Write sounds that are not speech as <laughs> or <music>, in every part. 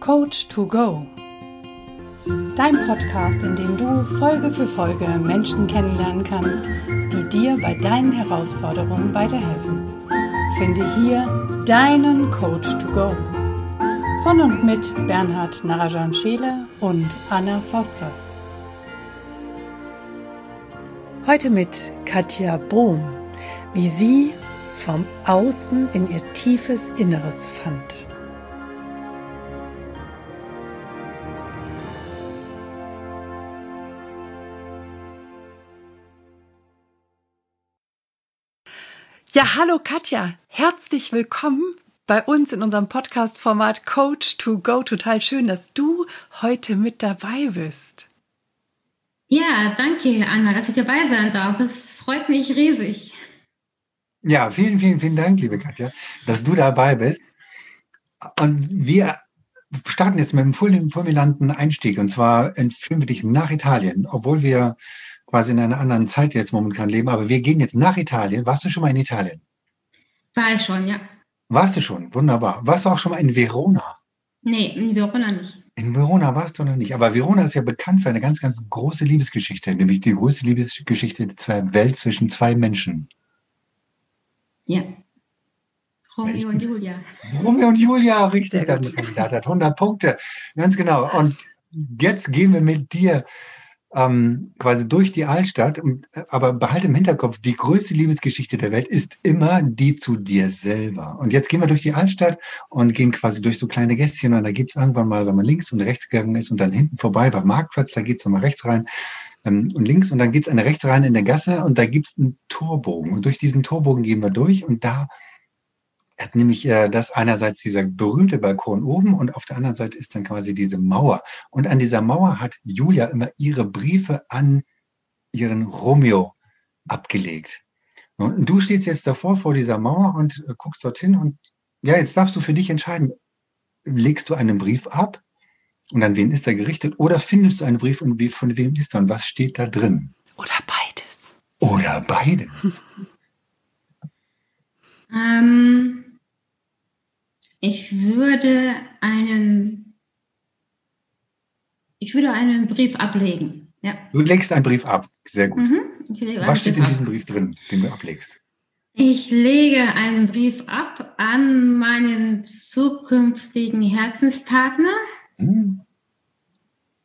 Coach to Go. Dein Podcast, in dem du Folge für Folge Menschen kennenlernen kannst, die dir bei deinen Herausforderungen weiterhelfen. Finde hier deinen Coach to Go. Von und mit Bernhard Narajan Scheele und Anna Fosters. Heute mit Katja Bohm, wie sie vom Außen in ihr tiefes Inneres fand. Ja, hallo Katja, herzlich willkommen bei uns in unserem Podcast-Format Coach to Go. Total schön, dass du heute mit dabei bist. Ja, danke, Anna, dass ich dabei sein darf. Es freut mich riesig. Ja, vielen, vielen, vielen Dank, liebe Katja, dass du dabei bist. Und wir starten jetzt mit einem fulminanten Einstieg. Und zwar entführen wir dich nach Italien, obwohl wir quasi in einer anderen Zeit jetzt momentan leben. Aber wir gehen jetzt nach Italien. Warst du schon mal in Italien? War ich schon, ja. Warst du schon? Wunderbar. Warst du auch schon mal in Verona? Nee, in Verona nicht. In Verona warst du noch nicht. Aber Verona ist ja bekannt für eine ganz, ganz große Liebesgeschichte, nämlich die größte Liebesgeschichte der Welt zwischen zwei Menschen. Ja. Romeo und Julia. Romeo und Julia, richtig. Der Kandidat hat 100 Punkte. Ganz genau. Und jetzt gehen wir mit dir ähm, quasi durch die Altstadt. Äh, aber behalte im Hinterkopf, die größte Liebesgeschichte der Welt ist immer die zu dir selber. Und jetzt gehen wir durch die Altstadt und gehen quasi durch so kleine Gästchen. Und da gibt's irgendwann mal, wenn man links und rechts gegangen ist und dann hinten vorbei beim Marktplatz, da geht's nochmal rechts rein ähm, und links und dann geht's eine rechts rein in der Gasse und da gibt's einen Torbogen. Und durch diesen Torbogen gehen wir durch und da hat nämlich äh, das einerseits dieser berühmte Balkon oben und auf der anderen Seite ist dann quasi diese Mauer. Und an dieser Mauer hat Julia immer ihre Briefe an ihren Romeo abgelegt. Und du stehst jetzt davor vor dieser Mauer und äh, guckst dorthin und ja, jetzt darfst du für dich entscheiden, legst du einen Brief ab und an wen ist er gerichtet oder findest du einen Brief und wie, von wem ist er und was steht da drin? Oder beides. Oder beides. <laughs> ähm, ich würde einen, ich würde einen Brief ablegen. Ja. Du legst einen Brief ab. Sehr gut. Mhm, Was steht in diesem Brief drin, den du ablegst? Ich lege einen Brief ab an meinen zukünftigen Herzenspartner. Mhm.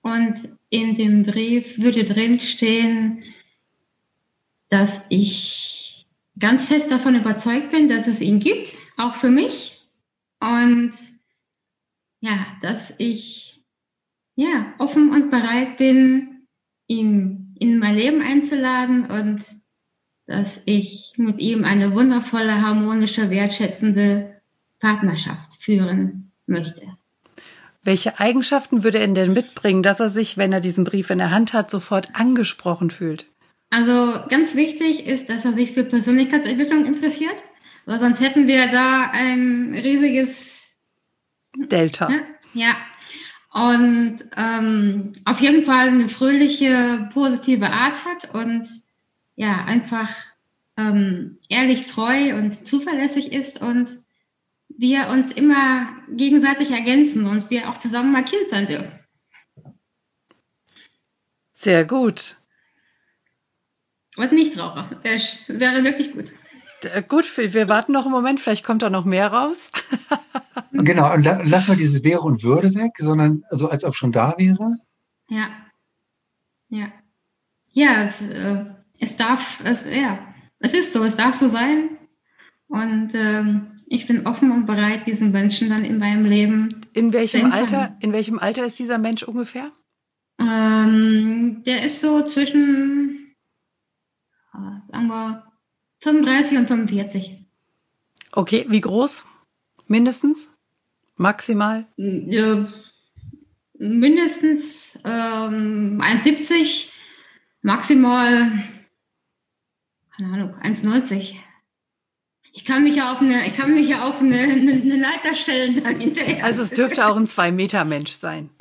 Und in dem Brief würde drin stehen, dass ich ganz fest davon überzeugt bin, dass es ihn gibt, auch für mich. Und ja, dass ich ja offen und bereit bin, ihn in mein Leben einzuladen und dass ich mit ihm eine wundervolle, harmonische, wertschätzende Partnerschaft führen möchte. Welche Eigenschaften würde er denn mitbringen, dass er sich, wenn er diesen Brief in der Hand hat, sofort angesprochen fühlt? Also ganz wichtig ist, dass er sich für Persönlichkeitsentwicklung interessiert, weil sonst hätten wir da ein riesiges Delta. Ja. ja. Und ähm, auf jeden Fall eine fröhliche, positive Art hat und ja, einfach ähm, ehrlich, treu und zuverlässig ist und wir uns immer gegenseitig ergänzen und wir auch zusammen mal Kind sein dürfen. Sehr gut. Und nicht Raucher. Wäre wirklich gut. Äh, gut, wir warten noch einen Moment, vielleicht kommt da noch mehr raus. <laughs> genau, und la lass mal dieses Wäre und Würde weg, sondern so als ob schon da wäre. Ja. Ja. Ja, es, äh, es darf, es, ja, es ist so, es darf so sein. Und ähm, ich bin offen und bereit, diesen Menschen dann in meinem Leben. In welchem Alter, in welchem Alter ist dieser Mensch ungefähr? Ähm, der ist so zwischen, ah, sagen wir, 35 und 45. Okay, wie groß? Mindestens? Maximal? Ja, mindestens ähm, 1,70, maximal, keine Ahnung, 1,90. Ich kann mich ja auf eine, ich kann mich ja auf eine, eine Leiter stellen dann hinterher. Also es dürfte auch ein 2-Meter-Mensch sein.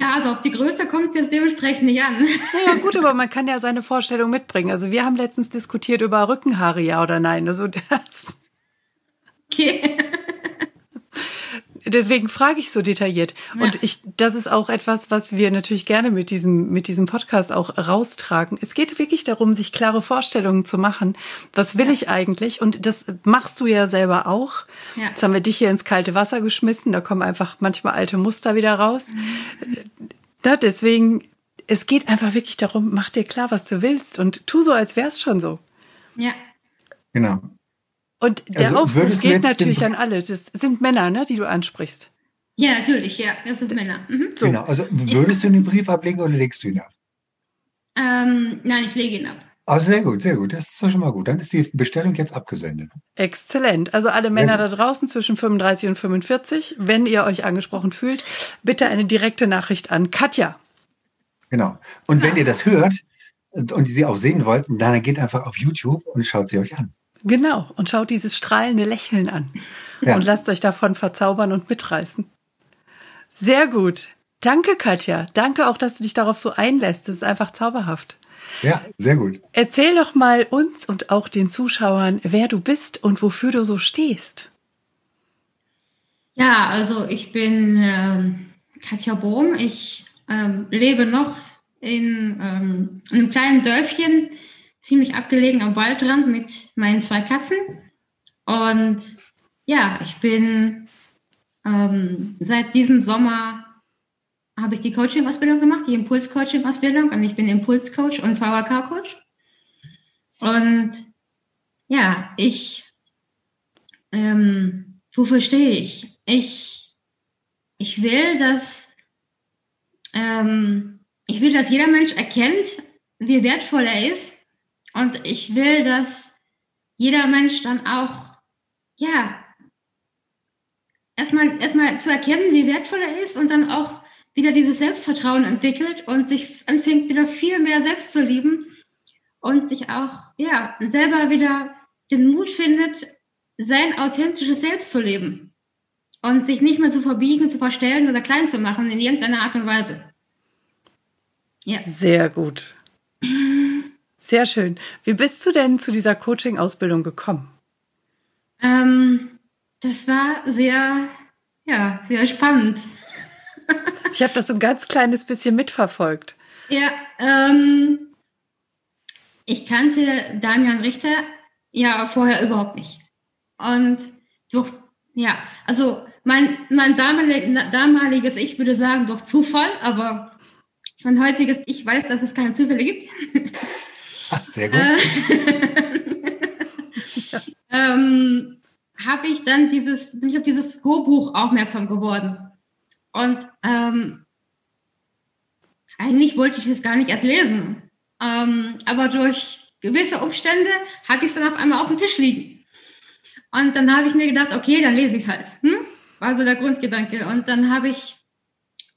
Ja, also auf die Größe kommt es jetzt dementsprechend nicht an. <laughs> Ja, gut, aber man kann ja seine Vorstellung mitbringen. Also wir haben letztens diskutiert über Rückenhaare, ja oder nein. Also <laughs> das. Okay. Deswegen frage ich so detailliert. Ja. Und ich, das ist auch etwas, was wir natürlich gerne mit diesem, mit diesem Podcast auch raustragen. Es geht wirklich darum, sich klare Vorstellungen zu machen. Was will ja. ich eigentlich? Und das machst du ja selber auch. Ja. Jetzt haben wir dich hier ins kalte Wasser geschmissen. Da kommen einfach manchmal alte Muster wieder raus. Mhm. Na, deswegen, es geht einfach wirklich darum, mach dir klar, was du willst und tu so, als wär's schon so. Ja. Genau. Und der also, Aufruf geht natürlich an alle. Das sind Männer, ne, die du ansprichst. Ja, natürlich, ja, das sind Männer. Mhm. So. Genau, also würdest du den Brief ablegen oder legst du ihn ab? Ähm, nein, ich lege ihn ab. Also sehr gut, sehr gut. Das ist doch schon mal gut. Dann ist die Bestellung jetzt abgesendet. Exzellent. Also alle Männer da draußen zwischen 35 und 45, wenn ihr euch angesprochen fühlt, bitte eine direkte Nachricht an Katja. Genau. Und wenn ihr das hört und, und sie auch sehen wollt, dann geht einfach auf YouTube und schaut sie euch an. Genau, und schaut dieses strahlende Lächeln an ja. und lasst euch davon verzaubern und mitreißen. Sehr gut. Danke, Katja. Danke auch, dass du dich darauf so einlässt. Das ist einfach zauberhaft. Ja, sehr gut. Erzähl doch mal uns und auch den Zuschauern, wer du bist und wofür du so stehst. Ja, also ich bin ähm, Katja Bohm. Ich ähm, lebe noch in ähm, einem kleinen Dörfchen ziemlich abgelegen am Waldrand mit meinen zwei Katzen. Und ja, ich bin ähm, seit diesem Sommer habe ich die Coaching-Ausbildung gemacht, die Impuls-Coaching-Ausbildung und ich bin Impuls-Coach und VHK-Coach. Und ja, ich, ähm, wofür stehe ich? Ich, ich will, dass, ähm, ich will, dass jeder Mensch erkennt, wie wertvoll er ist und ich will, dass jeder Mensch dann auch, ja, erstmal, erstmal zu erkennen, wie wertvoll er ist und dann auch wieder dieses Selbstvertrauen entwickelt und sich anfängt wieder viel mehr selbst zu lieben und sich auch, ja, selber wieder den Mut findet, sein authentisches Selbst zu leben und sich nicht mehr zu verbiegen, zu verstellen oder klein zu machen in irgendeiner Art und Weise. Ja. Sehr gut. Sehr schön. Wie bist du denn zu dieser Coaching-Ausbildung gekommen? Ähm, das war sehr, ja, sehr spannend. <laughs> ich habe das so ein ganz kleines bisschen mitverfolgt. Ja, ähm, ich kannte Damian Richter ja vorher überhaupt nicht. Und durch, ja, also mein, mein damalig, damaliges Ich würde sagen durch Zufall, aber mein heutiges Ich weiß, dass es keine Zufälle gibt. <laughs> <laughs> Sehr gut. Äh, <laughs> ähm, habe ich dann dieses, bin ich auf dieses Go-Buch aufmerksam geworden. Und ähm, eigentlich wollte ich das gar nicht erst lesen. Ähm, aber durch gewisse Umstände hatte ich es dann auf einmal auf dem Tisch liegen. Und dann habe ich mir gedacht, okay, dann lese ich es halt. Hm? War so der Grundgedanke. Und dann habe ich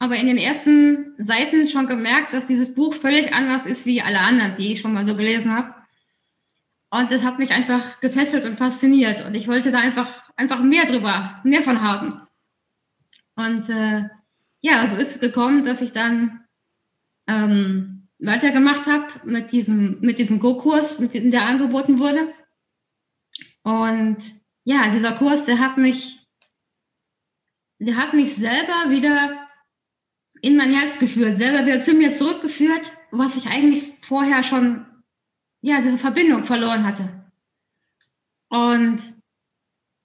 aber in den ersten Seiten schon gemerkt, dass dieses Buch völlig anders ist wie alle anderen, die ich schon mal so gelesen habe. Und das hat mich einfach gefesselt und fasziniert. Und ich wollte da einfach, einfach mehr drüber, mehr von haben. Und äh, ja, so ist es gekommen, dass ich dann ähm, weitergemacht habe mit diesem, mit diesem Go-Kurs, der angeboten wurde. Und ja, dieser Kurs, der hat mich, der hat mich selber wieder in mein Herz geführt, selber wieder zu mir zurückgeführt, was ich eigentlich vorher schon, ja, diese Verbindung verloren hatte. Und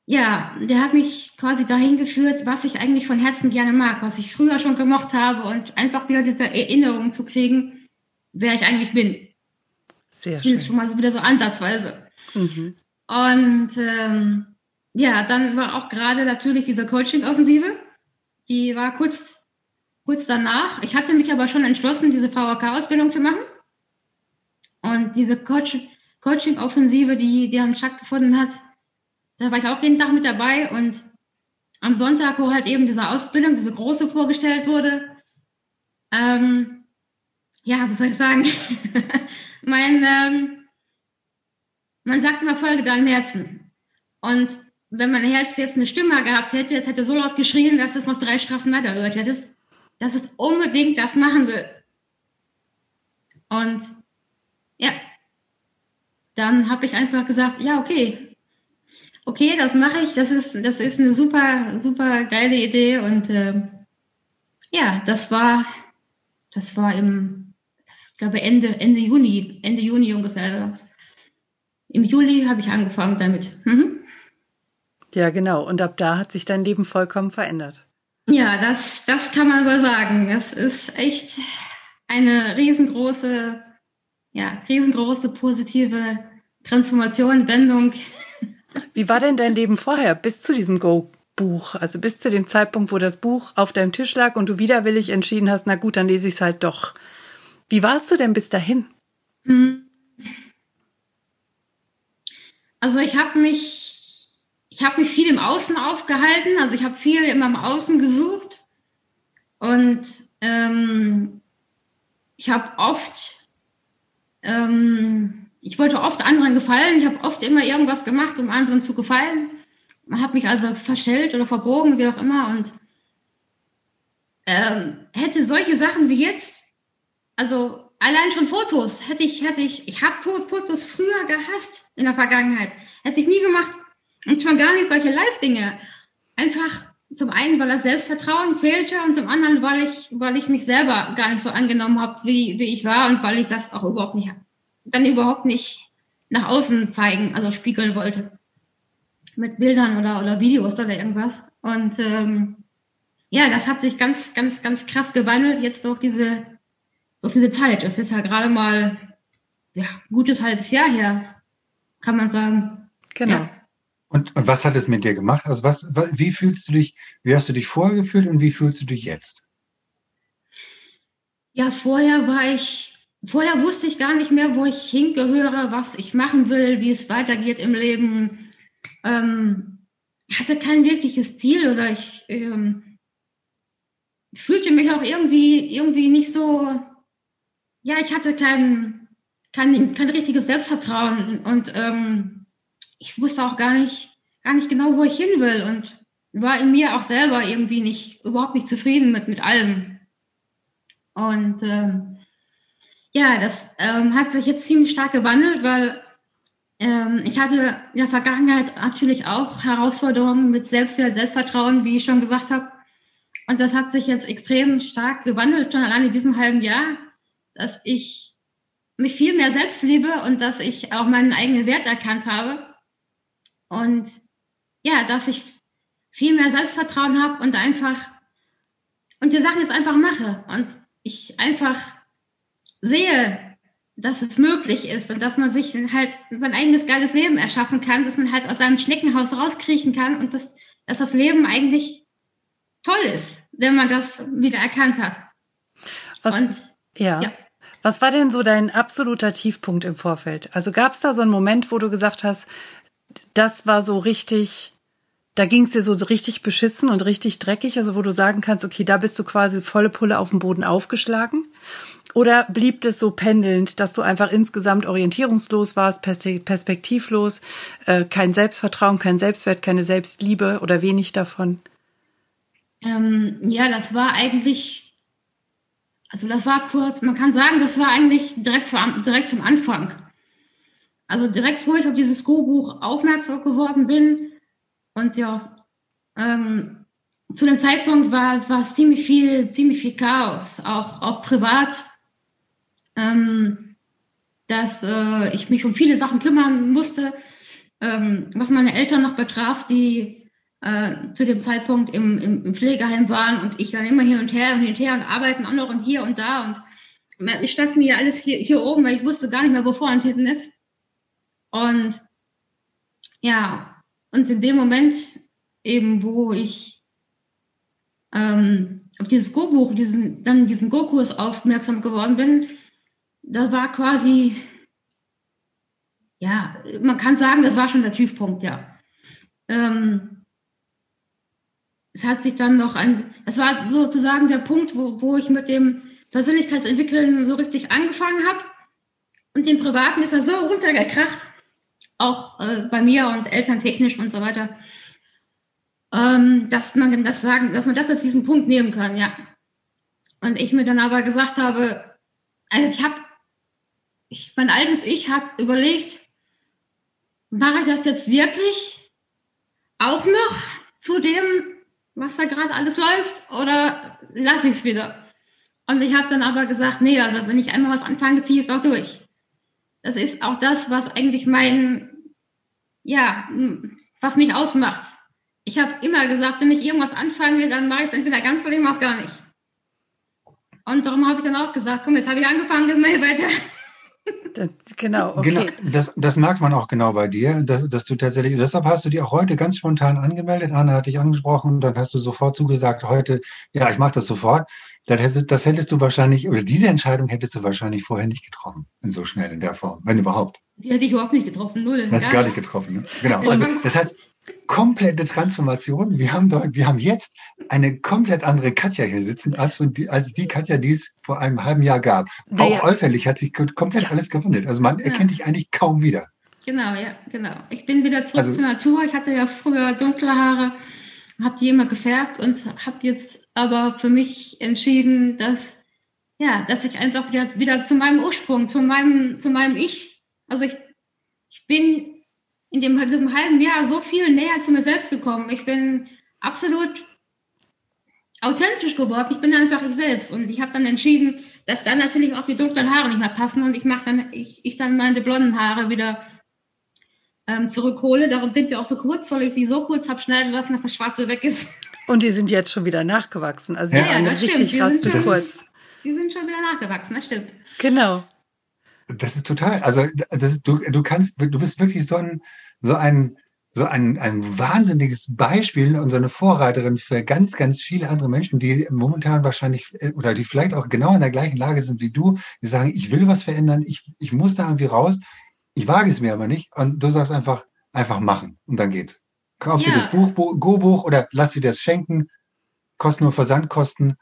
ja, der hat mich quasi dahin geführt, was ich eigentlich von Herzen gerne mag, was ich früher schon gemocht habe und einfach wieder diese Erinnerung zu kriegen, wer ich eigentlich bin. Sehr Zumindest schön. schon mal so wieder so ansatzweise. Mhm. Und ähm, ja, dann war auch gerade natürlich diese Coaching-Offensive. Die war kurz kurz danach. Ich hatte mich aber schon entschlossen, diese VHK-Ausbildung zu machen. Und diese Coaching-Offensive, die, die dann stattgefunden hat, da war ich auch jeden Tag mit dabei. Und am Sonntag, wo halt eben diese Ausbildung, diese große vorgestellt wurde, ähm, ja, was soll ich sagen? <laughs> mein, ähm, man sagt immer, folge deinem Herzen. Und wenn mein Herz jetzt eine Stimme gehabt hätte, es hätte so laut geschrien, dass es noch drei Straßen weiter gehört hättest dass es unbedingt das machen will. Und ja, dann habe ich einfach gesagt, ja, okay. okay, das mache ich, das ist, das ist eine super, super geile Idee und äh, ja, das war, das war im, ich glaube Ende, Ende Juni, Ende Juni ungefähr. Im Juli habe ich angefangen damit. Mhm. Ja, genau. Und ab da hat sich dein Leben vollkommen verändert. Ja, das, das kann man aber sagen. Das ist echt eine riesengroße, ja, riesengroße positive Transformation, Wendung. Wie war denn dein Leben vorher bis zu diesem Go-Buch? Also bis zu dem Zeitpunkt, wo das Buch auf deinem Tisch lag und du widerwillig entschieden hast, na gut, dann lese ich es halt doch. Wie warst du denn bis dahin? Hm. Also ich habe mich, ich habe mich viel im Außen aufgehalten. Also ich habe viel immer im Außen gesucht und ähm, ich habe oft, ähm, ich wollte oft anderen gefallen. Ich habe oft immer irgendwas gemacht, um anderen zu gefallen. Man hat mich also verstellt oder verbogen, wie auch immer. Und ähm, hätte solche Sachen wie jetzt, also allein schon Fotos, hätte ich, hätte ich, ich habe Fotos früher gehasst in der Vergangenheit. Hätte ich nie gemacht. Und schon gar nicht solche Live-Dinge. Einfach zum einen, weil das Selbstvertrauen fehlte und zum anderen, weil ich, weil ich mich selber gar nicht so angenommen habe, wie, wie ich war und weil ich das auch überhaupt nicht, dann überhaupt nicht nach außen zeigen, also spiegeln wollte. Mit Bildern oder, oder Videos oder irgendwas. Und ähm, ja, das hat sich ganz, ganz, ganz krass gewandelt jetzt durch diese, durch diese Zeit. Das ist ja gerade mal ja, gutes halbes Jahr her, kann man sagen. Genau. Ja. Und, und was hat es mit dir gemacht? Also was, wie fühlst du dich, wie hast du dich vorher gefühlt und wie fühlst du dich jetzt? Ja, vorher war ich, vorher wusste ich gar nicht mehr, wo ich hingehöre, was ich machen will, wie es weitergeht im Leben. Ähm, hatte kein wirkliches Ziel oder ich ähm, fühlte mich auch irgendwie, irgendwie nicht so, ja, ich hatte kein, kein, kein richtiges Selbstvertrauen und ähm, ich wusste auch gar nicht, gar nicht genau, wo ich hin will und war in mir auch selber irgendwie nicht, überhaupt nicht zufrieden mit, mit allem. Und ähm, ja, das ähm, hat sich jetzt ziemlich stark gewandelt, weil ähm, ich hatte in der Vergangenheit natürlich auch Herausforderungen mit Selbstwert, Selbstvertrauen, wie ich schon gesagt habe. Und das hat sich jetzt extrem stark gewandelt, schon allein in diesem halben Jahr, dass ich mich viel mehr selbst liebe und dass ich auch meinen eigenen Wert erkannt habe und ja, dass ich viel mehr Selbstvertrauen habe und einfach und die Sachen jetzt einfach mache und ich einfach sehe, dass es möglich ist und dass man sich halt sein eigenes geiles Leben erschaffen kann, dass man halt aus seinem Schneckenhaus rauskriechen kann und dass, dass das Leben eigentlich toll ist, wenn man das wieder erkannt hat. Was, und, ja. ja. Was war denn so dein absoluter Tiefpunkt im Vorfeld? Also gab es da so einen Moment, wo du gesagt hast, das war so richtig, da ging es dir so richtig beschissen und richtig dreckig, also wo du sagen kannst, okay, da bist du quasi volle Pulle auf dem Boden aufgeschlagen? Oder blieb es so pendelnd, dass du einfach insgesamt orientierungslos warst, perspektivlos, äh, kein Selbstvertrauen, kein Selbstwert, keine Selbstliebe oder wenig davon? Ähm, ja, das war eigentlich, also das war kurz, man kann sagen, das war eigentlich direkt, zu, direkt zum Anfang. Also direkt, wo ich auf dieses Go-Buch aufmerksam geworden bin und ja, ähm, zu dem Zeitpunkt war es war ziemlich viel, ziemlich viel Chaos, auch, auch privat, ähm, dass äh, ich mich um viele Sachen kümmern musste, ähm, was meine Eltern noch betraf, die äh, zu dem Zeitpunkt im, im, im, Pflegeheim waren und ich dann immer hin und her und hin und her und arbeiten auch noch und hier und da und ich stand mir alles hier, hier oben, weil ich wusste gar nicht mehr, wo vorne hinten ist. Und ja, und in dem Moment eben, wo ich ähm, auf dieses Go-Buch, diesen, dann diesen Go-Kurs aufmerksam geworden bin, das war quasi, ja, man kann sagen, das war schon der Tiefpunkt, ja. Ähm, es hat sich dann noch ein, das war sozusagen der Punkt, wo, wo ich mit dem Persönlichkeitsentwickeln so richtig angefangen habe. Und den Privaten ist er so runtergekracht, auch äh, bei mir und elterntechnisch und so weiter, ähm, dass man das sagen, dass man das als diesen Punkt nehmen kann, ja. Und ich mir dann aber gesagt habe, also ich habe, mein altes Ich hat überlegt, mache ich das jetzt wirklich auch noch zu dem, was da gerade alles läuft, oder lasse ich es wieder? Und ich habe dann aber gesagt, nee, also wenn ich einmal was anfange, ziehe ich es auch durch. Das ist auch das, was eigentlich mein, ja, was mich ausmacht. Ich habe immer gesagt, wenn ich irgendwas anfange, dann mache ich es entweder ganz oder ich mache es gar nicht. Und darum habe ich dann auch gesagt, komm, jetzt habe ich angefangen, jetzt mache ich weiter. <laughs> Das, genau, okay. Genau, das, das merkt man auch genau bei dir, dass, dass, du tatsächlich, deshalb hast du dich auch heute ganz spontan angemeldet. Anna hat dich angesprochen und dann hast du sofort zugesagt, heute, ja, ich mache das sofort. Dann hättest, das hättest du wahrscheinlich, oder diese Entscheidung hättest du wahrscheinlich vorher nicht getroffen, in so schnell in der Form, wenn überhaupt. Die hätte ich überhaupt nicht getroffen, null. Hätte gar nicht getroffen, ne? Genau. Also, das heißt, komplette Transformation. Wir haben dort, wir haben jetzt eine komplett andere Katja hier sitzen, als die, als die Katja, die es vor einem halben Jahr gab. Auch äußerlich hat sich komplett alles gewandelt. Also man erkennt dich eigentlich kaum wieder. Genau, ja, genau. Ich bin wieder zurück also, zur Natur. Ich hatte ja früher dunkle Haare, habe die immer gefärbt und habe jetzt aber für mich entschieden, dass ja, dass ich einfach wieder, wieder zu meinem Ursprung, zu meinem, zu meinem Ich. Also ich, ich bin in dem, diesem halben Jahr so viel näher zu mir selbst gekommen. Ich bin absolut authentisch geworden. Ich bin einfach ich selbst. Und ich habe dann entschieden, dass dann natürlich auch die dunklen Haare nicht mehr passen und ich mache dann, ich, ich dann meine blonden Haare wieder ähm, zurückhole. Darum sind die auch so kurz, weil ich sie so kurz habe schneiden lassen, dass das Schwarze weg ist. Und die sind jetzt schon wieder nachgewachsen. Also ja, ja richtig raspel kurz. Die sind schon wieder nachgewachsen, das stimmt. Genau. Das ist total, also das ist, du, du kannst, du bist wirklich so ein, so ein, so ein, ein wahnsinniges Beispiel und so eine Vorreiterin für ganz, ganz viele andere Menschen, die momentan wahrscheinlich äh, oder die vielleicht auch genau in der gleichen Lage sind wie du, die sagen, ich will was verändern, ich, ich muss da irgendwie raus, ich wage es mir aber nicht und du sagst einfach, einfach machen und dann geht's. Kauf ja. dir das Buch, Go-Buch oder lass dir das schenken, kostet nur Versandkosten.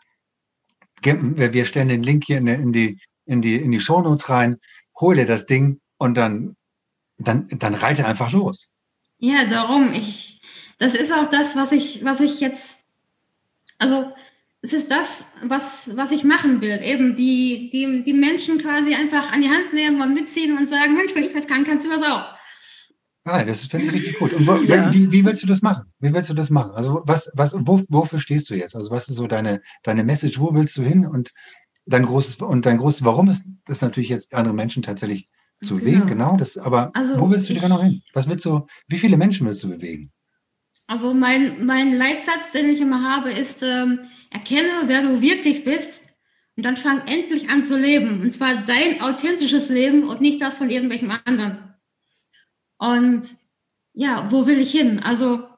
Wir stellen den Link hier in die, in die, in die, in die Shownotes rein hol dir das Ding und dann, dann, dann reite einfach los. Ja, darum. Ich, das ist auch das, was ich, was ich jetzt, also es ist das, was, was ich machen will. Eben die, die, die Menschen quasi einfach an die Hand nehmen und mitziehen und sagen, Mensch, wenn ich das kann, kannst du das auch. Ah, das finde ich richtig gut. Und wo, ja. wie, wie willst du das machen? Wie willst du das machen? Also was, was, wo, wofür stehst du jetzt? Also was ist so deine, deine Message? Wo willst du hin? Und dein großes, und dein großes Warum ist das natürlich jetzt andere Menschen tatsächlich zu bewegen, genau. genau das, aber also wo willst du genau hin? Was willst du, wie viele Menschen willst du bewegen? Also mein, mein Leitsatz, den ich immer habe, ist, ähm, erkenne, wer du wirklich bist und dann fang endlich an zu leben. Und zwar dein authentisches Leben und nicht das von irgendwelchen anderen. Und ja, wo will ich hin? Also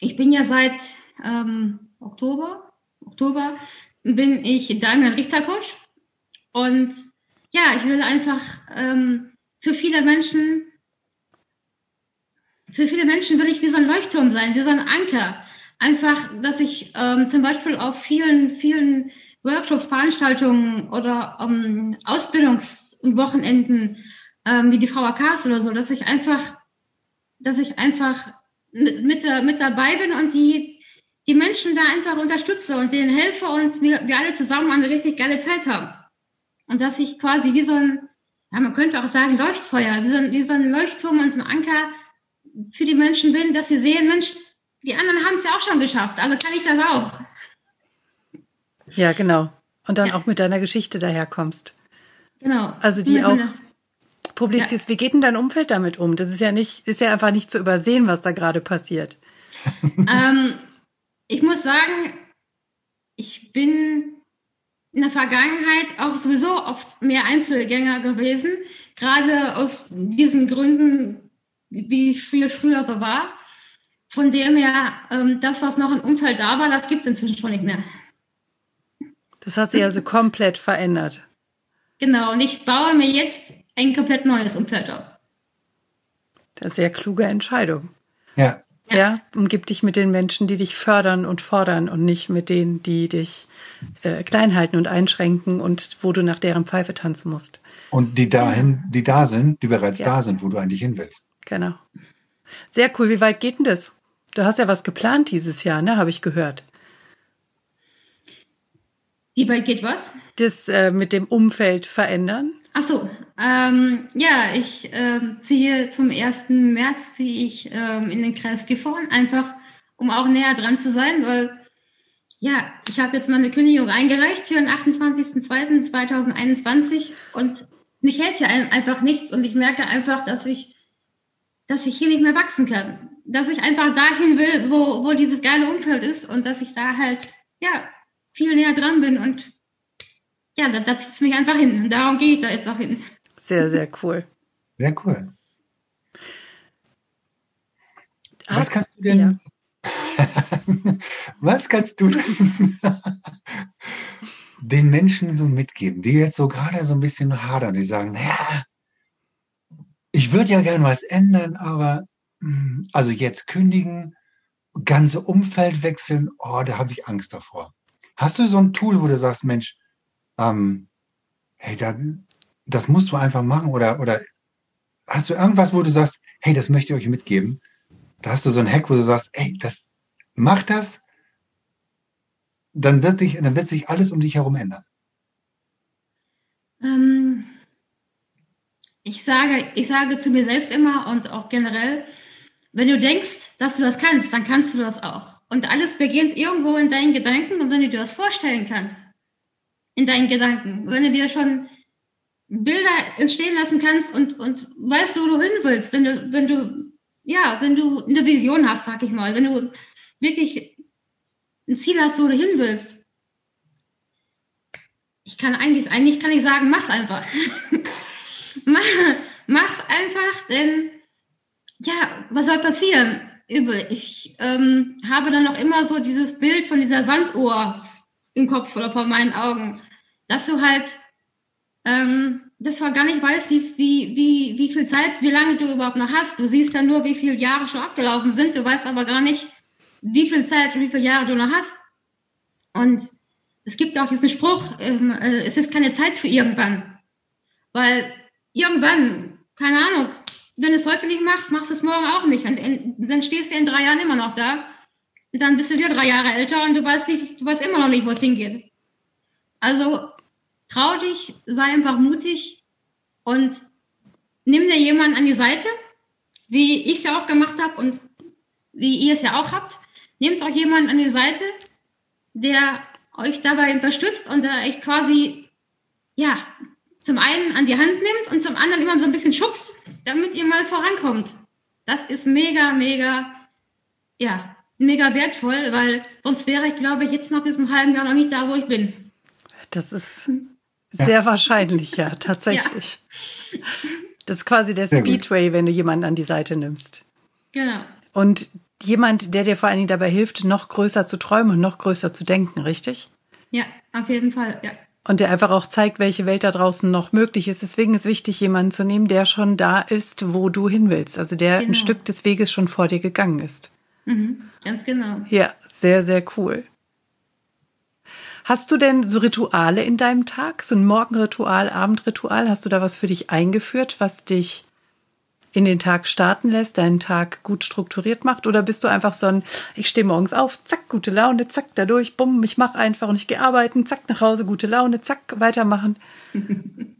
ich bin ja seit ähm, Oktober, Oktober bin ich Damian Richter-Coach und ja, ich will einfach ähm, für viele Menschen, für viele Menschen will ich wie so ein Leuchtturm sein, wie so ein Anker. Einfach, dass ich ähm, zum Beispiel auf vielen, vielen Workshops, Veranstaltungen oder ähm, Ausbildungswochenenden ähm, wie die Frau Akas oder so, dass ich einfach, dass ich einfach mit, mit, mit dabei bin und die die Menschen da einfach unterstütze und denen helfe und wir, wir alle zusammen eine richtig geile Zeit haben. Und dass ich quasi wie so ein, ja, man könnte auch sagen, Leuchtfeuer, wie so ein, wie so ein Leuchtturm und so ein Anker für die Menschen bin, dass sie sehen, Mensch, die anderen haben es ja auch schon geschafft, also kann ich das auch. Ja, genau. Und dann ja. auch mit deiner Geschichte daherkommst. Genau. Also die auch publizierst. Ja. Wie geht denn dein Umfeld damit um? Das ist ja nicht, ist ja einfach nicht zu übersehen, was da gerade passiert. <laughs> <laughs> ähm, ich muss sagen, ich bin in der Vergangenheit auch sowieso oft mehr Einzelgänger gewesen, gerade aus diesen Gründen, wie ich früher, früher so war. Von dem her, ähm, das, was noch im Umfeld da war, das gibt es inzwischen schon nicht mehr. Das hat sich also komplett verändert. Genau, und ich baue mir jetzt ein komplett neues Umfeld auf. Das ist eine sehr kluge Entscheidung. Ja, ja. umgib dich mit den Menschen, die dich fördern und fordern und nicht mit denen, die dich äh, klein halten und einschränken und wo du nach deren Pfeife tanzen musst. Und die dahin, die da sind, die bereits ja. da sind, wo du eigentlich hin willst. Genau. Sehr cool. Wie weit geht denn das? Du hast ja was geplant dieses Jahr, ne? Habe ich gehört. Wie weit geht was? Das äh, mit dem Umfeld verändern. Ach so. Ähm, ja, ich äh, ziehe zum 1. März ziehe ich ähm, in den Kreis Gifhorn, einfach um auch näher dran zu sein, weil ja, ich habe jetzt meine Kündigung eingereicht für den 28.02.2021 und mich hält hier einfach nichts und ich merke einfach, dass ich, dass ich hier nicht mehr wachsen kann. Dass ich einfach dahin will, wo, wo dieses geile Umfeld ist und dass ich da halt, ja, viel näher dran bin und ja, da, da zieht es mich einfach hin. Und darum gehe ich da jetzt auch hin. Sehr, sehr <laughs> cool. Sehr cool. Was kannst du denn, ja. <laughs> Was kannst du <laughs> den Menschen so mitgeben, die jetzt so gerade so ein bisschen hadern, die sagen, naja, ich würde ja gerne was ändern, aber also jetzt kündigen, ganze Umfeld wechseln, oh, da habe ich Angst davor. Hast du so ein Tool, wo du sagst, Mensch, ähm, hey, da, das musst du einfach machen oder, oder hast du irgendwas, wo du sagst, hey, das möchte ich euch mitgeben? Da hast du so ein Hack, wo du sagst, hey, das, mach das, dann wird, dich, dann wird sich alles um dich herum ändern. Ähm, ich, sage, ich sage zu mir selbst immer und auch generell, wenn du denkst, dass du das kannst, dann kannst du das auch. Und alles beginnt irgendwo in deinen Gedanken und wenn du dir das vorstellen kannst, in deinen Gedanken, wenn du dir schon Bilder entstehen lassen kannst und, und weißt, wo du hin willst, wenn du, wenn du, ja, wenn du eine Vision hast, sag ich mal, wenn du wirklich ein Ziel hast, wo du hin willst, ich kann eigentlich, eigentlich kann ich sagen, mach's einfach. <laughs> Mach, mach's einfach, denn ja, was soll passieren? Ich ähm, habe dann noch immer so dieses Bild von dieser Sanduhr im Kopf oder vor meinen Augen, dass du halt ähm, das war gar nicht weißt, wie, wie, wie, wie viel Zeit, wie lange du überhaupt noch hast. Du siehst ja nur, wie viele Jahre schon abgelaufen sind. Du weißt aber gar nicht, wie viel Zeit und wie viele Jahre du noch hast. Und es gibt auch diesen Spruch, ähm, äh, es ist keine Zeit für irgendwann. Weil irgendwann, keine Ahnung, wenn du es heute nicht machst, machst du es morgen auch nicht. Und in, dann stehst du in drei Jahren immer noch da. Und dann bist du wieder drei Jahre älter und du weißt nicht, du weißt immer noch nicht, wo es hingeht. Also trau dich, sei einfach mutig und nimm dir jemanden an die Seite, wie ich es ja auch gemacht habe und wie ihr es ja auch habt. Nehmt auch jemanden an die Seite, der euch dabei unterstützt und der euch quasi, ja, zum einen an die Hand nimmt und zum anderen immer so ein bisschen schubst, damit ihr mal vorankommt. Das ist mega, mega, ja, mega wertvoll, weil sonst wäre ich, glaube ich, jetzt nach diesem halben Jahr noch nicht da, wo ich bin. Das ist sehr ja. wahrscheinlich, ja, tatsächlich. Ja. Das ist quasi der Speedway, wenn du jemanden an die Seite nimmst. Genau. Und jemand, der dir vor allen Dingen dabei hilft, noch größer zu träumen und noch größer zu denken, richtig? Ja, auf jeden Fall, ja. Und der einfach auch zeigt, welche Welt da draußen noch möglich ist. Deswegen ist wichtig, jemanden zu nehmen, der schon da ist, wo du hin willst. Also der genau. ein Stück des Weges schon vor dir gegangen ist. Mhm, ganz genau. Ja, sehr, sehr cool. Hast du denn so Rituale in deinem Tag? So ein Morgenritual, Abendritual? Hast du da was für dich eingeführt, was dich in den Tag starten lässt, deinen Tag gut strukturiert macht? Oder bist du einfach so ein, ich stehe morgens auf, zack, gute Laune, zack, dadurch, bumm, ich mache einfach und ich gehe arbeiten, zack, nach Hause, gute Laune, zack, weitermachen? <laughs>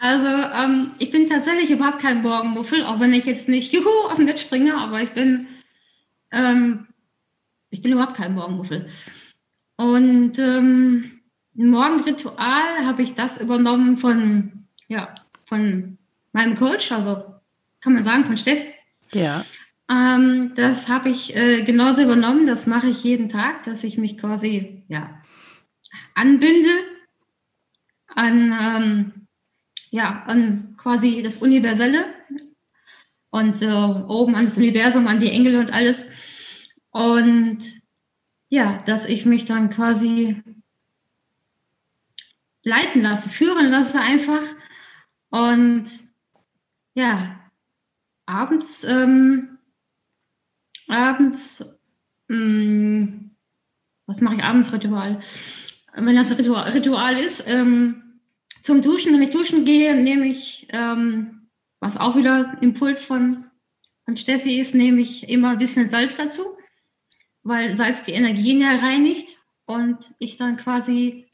Also ähm, ich bin tatsächlich überhaupt kein Morgenmuffel, auch wenn ich jetzt nicht <laughs> juhu aus dem Bett springe, aber ich bin, ähm, ich bin überhaupt kein Morgenmuffel. Und ähm, Morgenritual habe ich das übernommen von, ja, von meinem Coach, also kann man sagen, von Steff. Ja. Ähm, das habe ich äh, genauso übernommen. Das mache ich jeden Tag, dass ich mich quasi ja, anbinde an, ähm, ja, an quasi das Universelle und äh, oben an das Universum, an die Engel und alles. Und ja, dass ich mich dann quasi leiten lasse, führen lasse einfach. Und ja, abends, ähm, abends, mh, mm, was mache ich abends Ritual? Wenn das Ritual, Ritual ist, ähm, zum Duschen, wenn ich duschen gehe, nehme ich, ähm, was auch wieder Impuls von, von Steffi ist, nehme ich immer ein bisschen Salz dazu, weil Salz die Energien ja reinigt und ich dann quasi,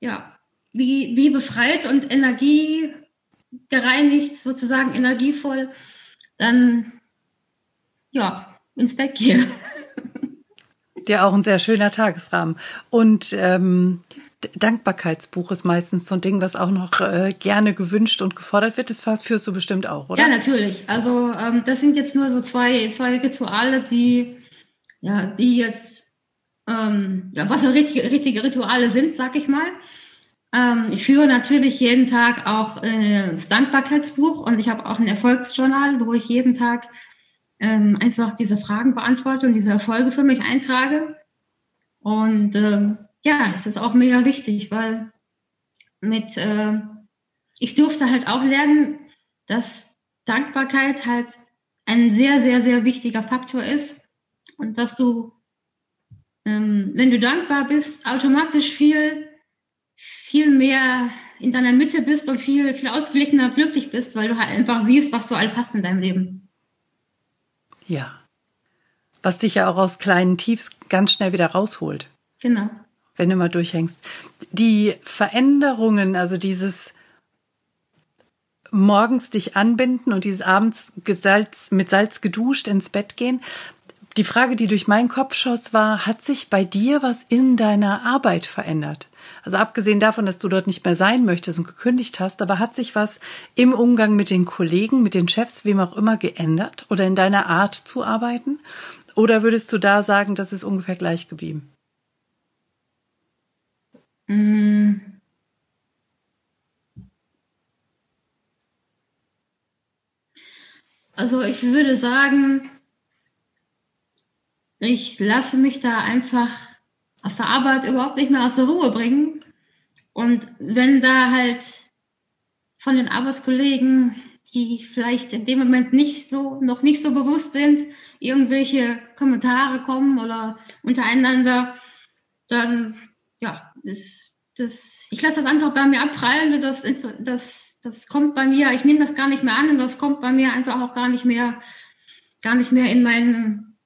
ja, wie, wie befreit und Energie gereinigt, sozusagen energievoll, dann ja, ins Bett gehe. <laughs> Ja, auch ein sehr schöner Tagesrahmen. Und ähm, Dankbarkeitsbuch ist meistens so ein Ding, was auch noch äh, gerne gewünscht und gefordert wird. Das führst du bestimmt auch, oder? Ja, natürlich. Also ähm, das sind jetzt nur so zwei, zwei Rituale, die, ja, die jetzt, ähm, ja, was auch richtige, richtige Rituale sind, sag ich mal. Ähm, ich führe natürlich jeden Tag auch äh, das Dankbarkeitsbuch und ich habe auch ein Erfolgsjournal, wo ich jeden Tag ähm, einfach diese Fragen beantworte und diese Erfolge für mich eintrage. Und ähm, ja, es ist auch mega wichtig, weil mit, äh, ich durfte halt auch lernen, dass Dankbarkeit halt ein sehr, sehr, sehr wichtiger Faktor ist und dass du, ähm, wenn du dankbar bist, automatisch viel, viel mehr in deiner Mitte bist und viel, viel ausgeglichener glücklich bist, weil du halt einfach siehst, was du alles hast in deinem Leben. Ja. Was dich ja auch aus kleinen Tiefs ganz schnell wieder rausholt. Genau. Wenn du mal durchhängst. Die Veränderungen, also dieses morgens dich anbinden und dieses abends gesalz, mit Salz geduscht ins Bett gehen. Die Frage, die durch meinen Kopf schoss, war, hat sich bei dir was in deiner Arbeit verändert? Also abgesehen davon, dass du dort nicht mehr sein möchtest und gekündigt hast, aber hat sich was im Umgang mit den Kollegen, mit den Chefs, wem auch immer geändert oder in deiner Art zu arbeiten? Oder würdest du da sagen, das ist ungefähr gleich geblieben? Mm. Also ich würde sagen, ich lasse mich da einfach auf der Arbeit überhaupt nicht mehr aus der Ruhe bringen. Und wenn da halt von den Arbeitskollegen, die vielleicht in dem Moment nicht so, noch nicht so bewusst sind, irgendwelche Kommentare kommen oder untereinander, dann, ja, das, das, ich lasse das einfach bei mir abprallen. Das, das, das kommt bei mir, ich nehme das gar nicht mehr an und das kommt bei mir einfach auch gar nicht mehr, gar nicht mehr in meinen,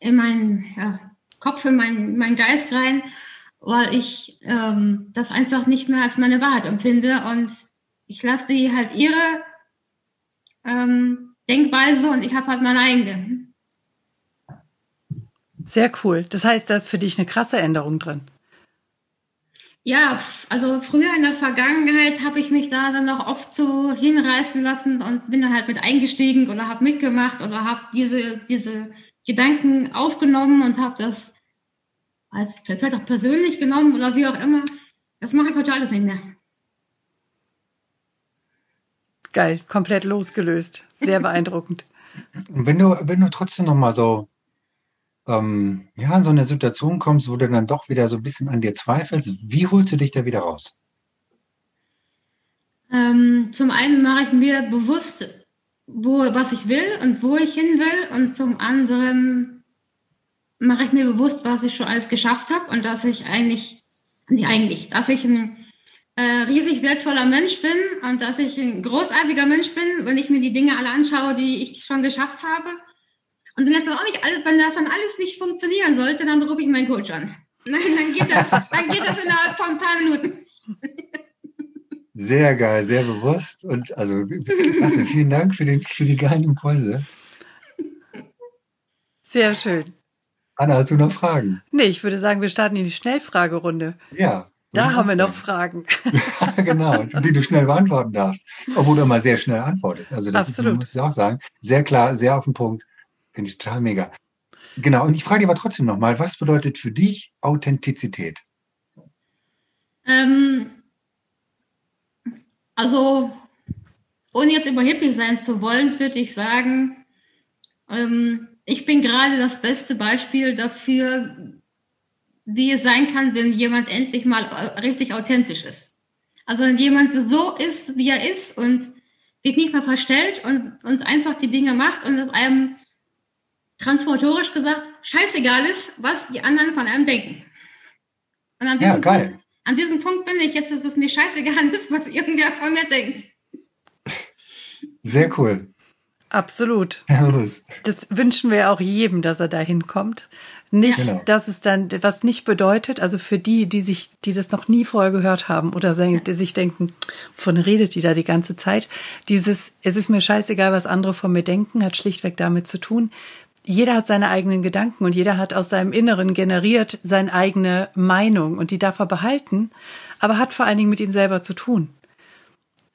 in meinen, ja, Kopf, in meinen, meinen Geist rein, weil ich ähm, das einfach nicht mehr als meine Wahrheit empfinde und ich lasse sie halt ihre ähm, Denkweise und ich habe halt meine eigene. Sehr cool. Das heißt, da ist für dich eine krasse Änderung drin. Ja, also früher in der Vergangenheit habe ich mich da dann noch oft so hinreißen lassen und bin dann halt mit eingestiegen oder habe mitgemacht oder habe diese, diese Gedanken aufgenommen und habe das als vielleicht auch persönlich genommen oder wie auch immer. Das mache ich heute alles nicht mehr. Geil, komplett losgelöst. Sehr <laughs> beeindruckend. Und wenn du, wenn du trotzdem noch mal so ähm, ja, in so eine Situation kommst, wo du dann doch wieder so ein bisschen an dir zweifelst, wie holst du dich da wieder raus? Ähm, zum einen mache ich mir bewusst, wo, was ich will und wo ich hin will. Und zum anderen mache ich mir bewusst, was ich schon alles geschafft habe und dass ich eigentlich, nicht eigentlich, dass ich ein äh, riesig wertvoller Mensch bin und dass ich ein großartiger Mensch bin, wenn ich mir die Dinge alle anschaue, die ich schon geschafft habe. Und wenn das dann auch nicht alles, wenn das dann alles nicht funktionieren sollte, dann rufe ich meinen Coach an. <laughs> Nein, dann geht das, dann geht das innerhalb von ein paar Minuten. Sehr geil, sehr bewusst und also klasse, vielen Dank für, den, für die geilen Impulse. Sehr schön. Anna, hast du noch Fragen? Nee, ich würde sagen, wir starten in die Schnellfragerunde. Ja. Da haben wir noch Fragen. <laughs> genau, die du schnell beantworten darfst. Obwohl du immer sehr schnell antwortest. Also das Absolut. Ist, muss ich auch sagen. Sehr klar, sehr auf den Punkt. Finde ich total mega. Genau, und ich frage dich aber trotzdem nochmal, was bedeutet für dich Authentizität? Ähm, also, ohne jetzt überheblich sein zu wollen, würde ich sagen, ähm, ich bin gerade das beste Beispiel dafür, wie es sein kann, wenn jemand endlich mal richtig authentisch ist. Also wenn jemand so ist, wie er ist und sich nicht mehr verstellt und, und einfach die Dinge macht und es einem transformatorisch gesagt scheißegal ist, was die anderen von einem denken. Ja, geil. An diesem Punkt bin ich jetzt, dass es mir scheißegal <laughs> ist, was irgendwer von mir denkt. Sehr cool. Absolut. Das wünschen wir auch jedem, dass er da hinkommt. Nicht, genau. dass es dann, was nicht bedeutet, also für die, die sich, die das noch nie vorher gehört haben oder die sich denken, von redet die da die ganze Zeit, dieses, es ist mir scheißegal, was andere von mir denken, hat schlichtweg damit zu tun. Jeder hat seine eigenen Gedanken und jeder hat aus seinem Inneren generiert seine eigene Meinung und die darf er behalten, aber hat vor allen Dingen mit ihm selber zu tun.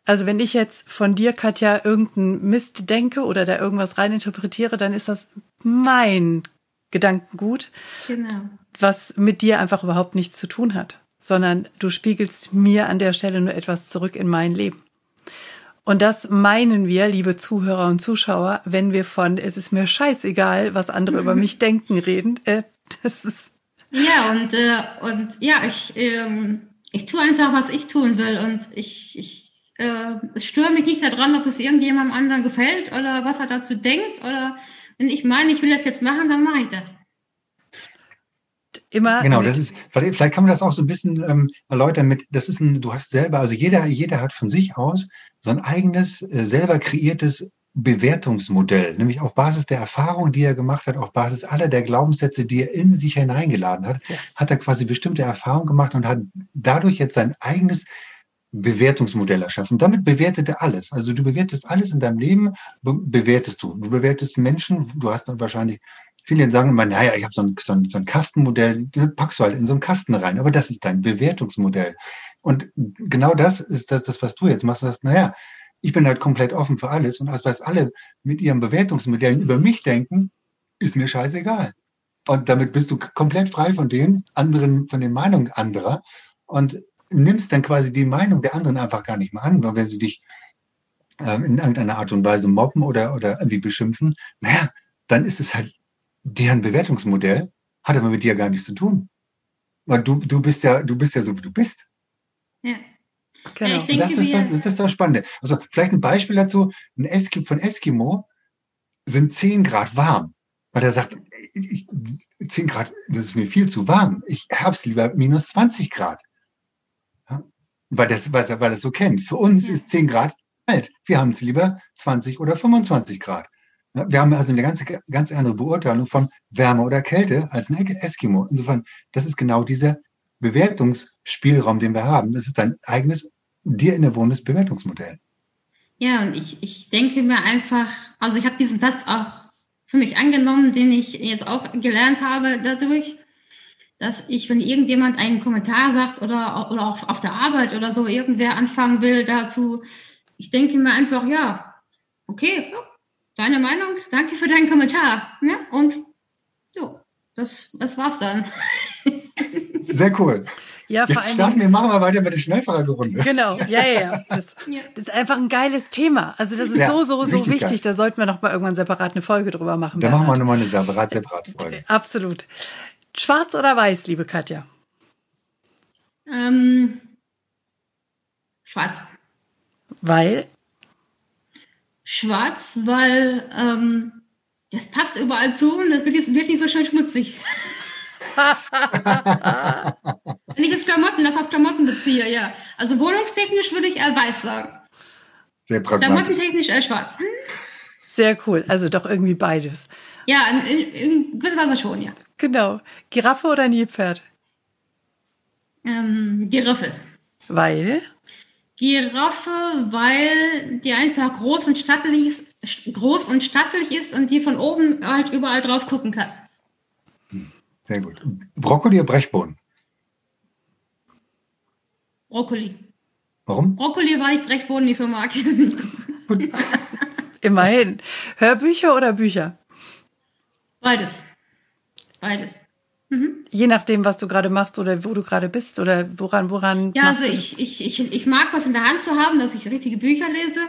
Also wenn ich jetzt von dir, Katja, irgendeinen Mist denke oder da irgendwas reininterpretiere, dann ist das mein Gedankengut, genau. was mit dir einfach überhaupt nichts zu tun hat, sondern du spiegelst mir an der Stelle nur etwas zurück in mein Leben. Und das meinen wir, liebe Zuhörer und Zuschauer, wenn wir von es ist mir scheißegal, was andere über <laughs> mich denken, reden. Äh, das ist ja und äh, und ja, ich ähm, ich tue einfach, was ich tun will und ich ich äh, es störe mich nicht daran, ob es irgendjemandem anderen gefällt oder was er dazu denkt. Oder wenn ich meine, ich will das jetzt machen, dann mache ich das. Immer genau, das ist, vielleicht kann man das auch so ein bisschen ähm, erläutern mit, das ist ein, du hast selber, also jeder, jeder hat von sich aus so ein eigenes, äh, selber kreiertes Bewertungsmodell, nämlich auf Basis der Erfahrung, die er gemacht hat, auf Basis aller der Glaubenssätze, die er in sich hineingeladen hat, ja. hat er quasi bestimmte Erfahrungen gemacht und hat dadurch jetzt sein eigenes Bewertungsmodell erschaffen. Damit bewertet er alles. Also du bewertest alles in deinem Leben, be bewertest du. Du bewertest Menschen, du hast wahrscheinlich, viele sagen immer, naja, ich habe so ein, so, ein, so ein Kastenmodell, den packst du halt in so einen Kasten rein. Aber das ist dein Bewertungsmodell. Und genau das ist das, das was du jetzt machst. Du sagst, naja, ich bin halt komplett offen für alles. Und als was alle mit ihren Bewertungsmodellen über mich denken, ist mir scheißegal. Und damit bist du komplett frei von den anderen, von den Meinungen anderer. Und nimmst dann quasi die Meinung der anderen einfach gar nicht mehr an, weil wenn sie dich ähm, in irgendeiner Art und Weise mobben oder, oder irgendwie beschimpfen, naja, dann ist es halt deren Bewertungsmodell, hat aber mit dir gar nichts zu tun. Weil du, du bist ja, du bist ja so, wie du bist. Ja. Genau. Ja, das, ist das, das ist das Spannende. Also vielleicht ein Beispiel dazu. Ein Eskimo, von Eskimo sind 10 Grad warm. Weil er sagt, 10 Grad, das ist mir viel zu warm. Ich hab's lieber minus 20 Grad weil das, weil, weil das so kennt. Für uns ist 10 Grad kalt. Wir haben es lieber 20 oder 25 Grad. Wir haben also eine ganz, ganz andere Beurteilung von Wärme oder Kälte als ein Eskimo. Insofern, das ist genau dieser Bewertungsspielraum, den wir haben. Das ist dein eigenes, dir innewohnendes Bewertungsmodell. Ja, und ich, ich denke mir einfach, also ich habe diesen Satz auch für mich angenommen, den ich jetzt auch gelernt habe dadurch dass ich, wenn irgendjemand einen Kommentar sagt oder, oder auch auf der Arbeit oder so irgendwer anfangen will dazu, ich denke mir einfach, ja, okay, deine Meinung, danke für deinen Kommentar. Ne? Und so, das, das war's dann. <laughs> Sehr cool. Ja, Jetzt starten wir, machen wir weiter mit der Schnellfragerunde. Genau, ja, ja, ja. Das, das, ist einfach ein geiles Thema. Also das ist ja, so, so, so wichtig. Geil. Da sollten wir noch mal irgendwann separat eine Folge drüber machen. Da Bernhard. machen wir nochmal eine separat, separate Folge. Absolut. Schwarz oder weiß, liebe Katja? Ähm, schwarz. Weil? Schwarz, weil ähm, das passt überall zu und das wird, jetzt, wird nicht so schön schmutzig. <laughs> Wenn ich jetzt Klamotten, das auf Klamotten beziehe, ja. Also wohnungstechnisch würde ich eher weiß sagen. Sehr pragmatisch. Klamottentechnisch eher schwarz. Hm? Sehr cool. Also doch irgendwie beides. Ja, in, in, in gewisser Weise schon, ja. Genau. Giraffe oder Nilpferd? Ähm, Giraffe. Weil? Giraffe, weil die einfach groß und stattlich ist, groß und stattlich ist und die von oben halt überall drauf gucken kann. Sehr gut. Brokkoli oder Brechbohnen? Brokkoli. Warum? Brokkoli, weil ich Brechbohnen nicht so mag. <laughs> Immerhin. Hörbücher oder Bücher? Beides. Beides. Mhm. Je nachdem, was du gerade machst oder wo du gerade bist oder woran, woran. Ja, also ich, ich, ich, ich mag was in der Hand zu haben, dass ich richtige Bücher lese.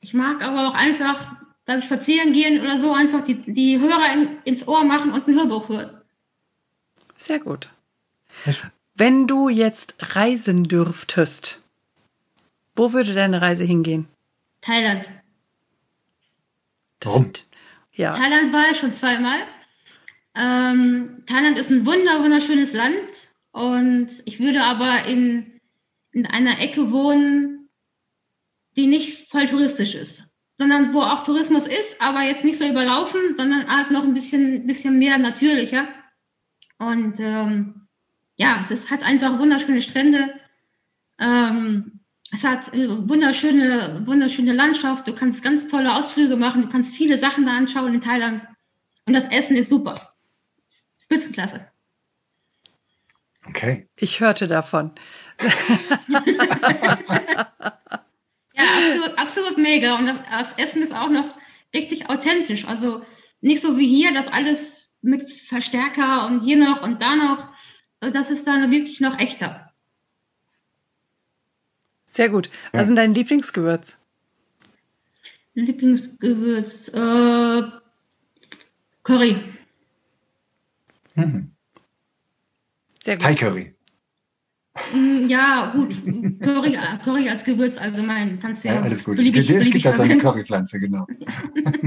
Ich mag aber auch einfach, darf ich spazieren gehen oder so, einfach die, die Hörer in, ins Ohr machen und ein Hörbuch hören. Sehr gut. Wenn du jetzt reisen dürftest, wo würde deine Reise hingehen? Thailand. Warum? Ja. Thailand war ich schon zweimal. Ähm, Thailand ist ein wunder, wunderschönes Land und ich würde aber in, in einer Ecke wohnen, die nicht voll touristisch ist, sondern wo auch Tourismus ist, aber jetzt nicht so überlaufen, sondern halt noch ein bisschen, bisschen mehr natürlicher. Und ähm, ja, es hat einfach wunderschöne Strände. Ähm, es hat wunderschöne, wunderschöne Landschaft. Du kannst ganz tolle Ausflüge machen. Du kannst viele Sachen da anschauen in Thailand. Und das Essen ist super. Spitzenklasse. Okay. Ich hörte davon. ja, absolut, absolut mega. Und das, das, Essen ist auch noch richtig authentisch. Also nicht so wie hier, das alles mit Verstärker und hier noch und da noch. Das ist dann wirklich noch echter. Sehr gut. Was ja. sind dein Lieblingsgewürz? Lieblingsgewürz? Äh, Curry. Mhm. Sehr gut. Thai Curry. Mm, ja, gut. Curry, Curry als Gewürz allgemein. Kannst ja, ja alles gut. Beliebig, es gibt da so eine Currypflanze, genau. <laughs>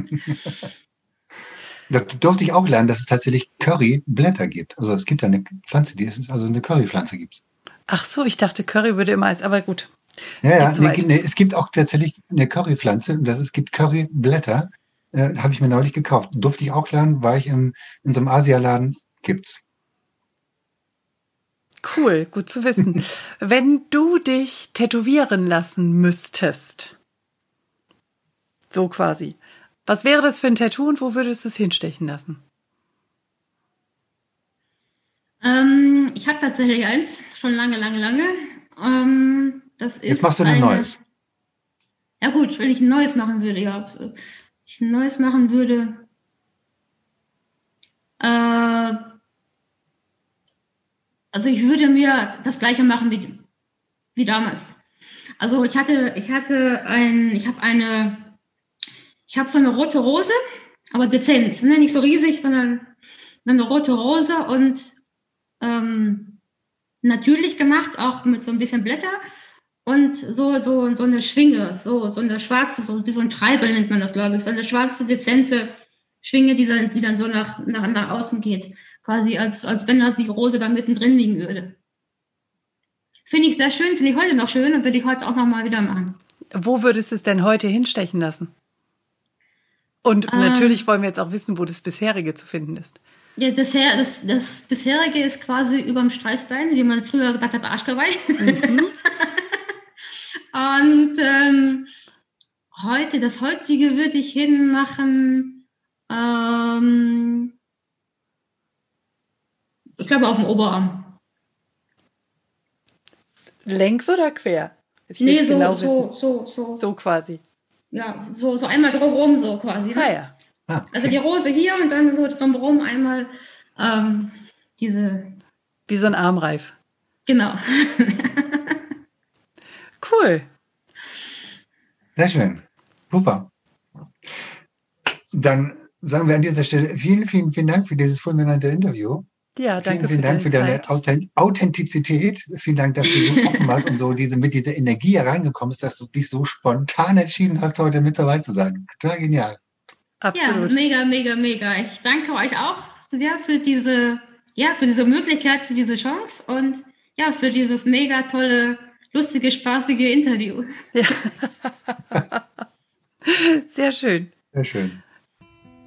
das durfte ich auch lernen, dass es tatsächlich Curryblätter gibt. Also es gibt da eine Pflanze, die ist, also eine Currypflanze gibt es. Ach so, ich dachte, Curry würde immer als, aber gut. Ja, ja, nee, nee, es gibt auch tatsächlich eine Currypflanze und das es gibt Curryblätter. Äh, Habe ich mir neulich gekauft. Durfte ich auch lernen, war ich im, in so einem Asialaden, gibt's. Cool, gut zu wissen. <laughs> Wenn du dich tätowieren lassen müsstest, so quasi, was wäre das für ein Tattoo und wo würdest du es hinstechen lassen? Ähm, ich habe tatsächlich eins, schon lange, lange, lange. Ähm, das ist Jetzt machst du ein eine, neues. Ja gut, wenn ich ein neues machen würde, ja. Wenn ich ein neues machen würde. Äh, also ich würde mir das gleiche machen wie, wie damals. Also ich hatte, ich hatte ein, ich habe eine, ich habe so eine rote Rose, aber dezent, ne? nicht so riesig, sondern eine rote Rose und ähm, natürlich gemacht, auch mit so ein bisschen Blätter und so, so, so eine Schwinge, so, so eine schwarze, so wie so ein Treibel nennt man das, glaube ich, so eine schwarze, dezente Schwinge, die dann, die dann so nach, nach, nach außen geht quasi als, als wenn das die Rose da mittendrin liegen würde. Finde ich sehr schön, finde ich heute noch schön und würde ich heute auch noch mal wieder machen. Wo würdest du es denn heute hinstechen lassen? Und ähm, natürlich wollen wir jetzt auch wissen, wo das bisherige zu finden ist. Ja, das, das, das bisherige ist quasi über dem Streißbein, wie man früher gesagt hat, Arschgeweih. Mhm. <laughs> und ähm, heute, das heutige würde ich hinmachen. Ähm, ich glaube auf dem Oberarm. Längs oder quer? Ich nee, so, genau so, so, so. So quasi. Ja, so, so einmal drumherum so quasi. Ne? Ah, ja. Ah, okay. Also die Rose hier und dann so drumherum einmal ähm, diese. Wie so ein Armreif. Genau. <laughs> cool. Sehr schön. Super. Dann sagen wir an dieser Stelle vielen, vielen, vielen Dank für dieses fulminante Interview. Ja, danke. Vielen, vielen Dank für deine Zeit. Authentizität. Vielen Dank, dass du so <laughs> offen warst und so diese, mit dieser Energie hereingekommen bist, dass du dich so spontan entschieden hast, heute mit dabei zu sein. Total genial. Absolut. Ja, mega, mega, mega. Ich danke euch auch sehr für diese, ja, für diese Möglichkeit, für diese Chance und ja, für dieses mega tolle, lustige, spaßige Interview. Ja. <laughs> sehr schön. Sehr schön.